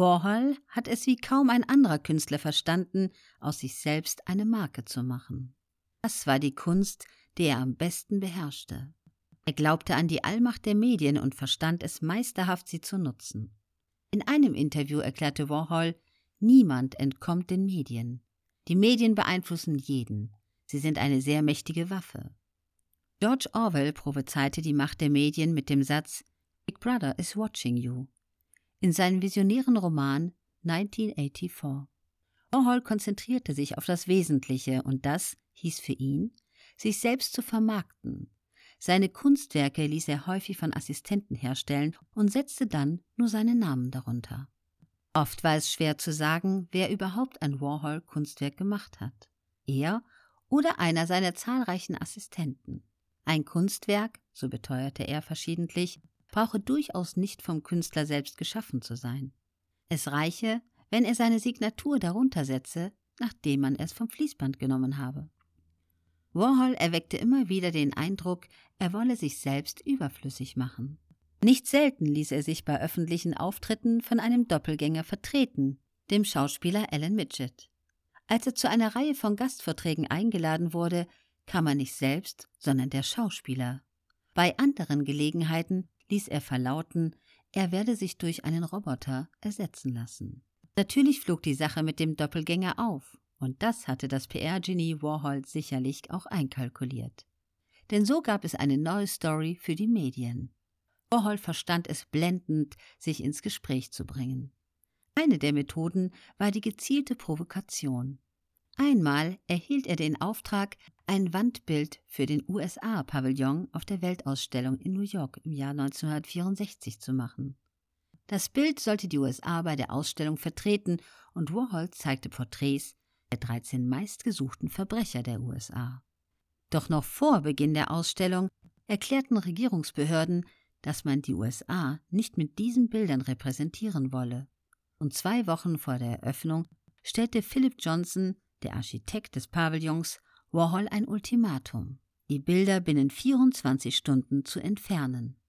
Warhol hat es wie kaum ein anderer Künstler verstanden, aus sich selbst eine Marke zu machen. Das war die Kunst, die er am besten beherrschte. Er glaubte an die Allmacht der Medien und verstand es meisterhaft, sie zu nutzen. In einem Interview erklärte Warhol, niemand entkommt den Medien. Die Medien beeinflussen jeden. Sie sind eine sehr mächtige Waffe. George Orwell prophezeite die Macht der Medien mit dem Satz Big Brother is watching you in seinem visionären Roman 1984. Warhol konzentrierte sich auf das Wesentliche und das hieß für ihn, sich selbst zu vermarkten. Seine Kunstwerke ließ er häufig von Assistenten herstellen und setzte dann nur seinen Namen darunter. Oft war es schwer zu sagen, wer überhaupt ein Warhol-Kunstwerk gemacht hat. Er oder einer seiner zahlreichen Assistenten. Ein Kunstwerk, so beteuerte er verschiedentlich, brauche durchaus nicht vom Künstler selbst geschaffen zu sein. Es reiche, wenn er seine Signatur darunter setze, nachdem man es vom Fließband genommen habe. Warhol erweckte immer wieder den Eindruck, er wolle sich selbst überflüssig machen. Nicht selten ließ er sich bei öffentlichen Auftritten von einem Doppelgänger vertreten, dem Schauspieler Alan Midget. Als er zu einer Reihe von Gastvorträgen eingeladen wurde, kam er nicht selbst, sondern der Schauspieler. Bei anderen Gelegenheiten ließ er verlauten, er werde sich durch einen Roboter ersetzen lassen. Natürlich flog die Sache mit dem Doppelgänger auf, und das hatte das PR-Genie Warhol sicherlich auch einkalkuliert. Denn so gab es eine neue Story für die Medien. Warhol verstand es blendend, sich ins Gespräch zu bringen. Eine der Methoden war die gezielte Provokation. Einmal erhielt er den Auftrag, ein Wandbild für den USA-Pavillon auf der Weltausstellung in New York im Jahr 1964 zu machen. Das Bild sollte die USA bei der Ausstellung vertreten und Warhol zeigte Porträts der 13 meistgesuchten Verbrecher der USA. Doch noch vor Beginn der Ausstellung erklärten Regierungsbehörden, dass man die USA nicht mit diesen Bildern repräsentieren wolle. Und zwei Wochen vor der Eröffnung stellte Philip Johnson, der Architekt des Pavillons, Warhol ein Ultimatum, die Bilder binnen 24 Stunden zu entfernen.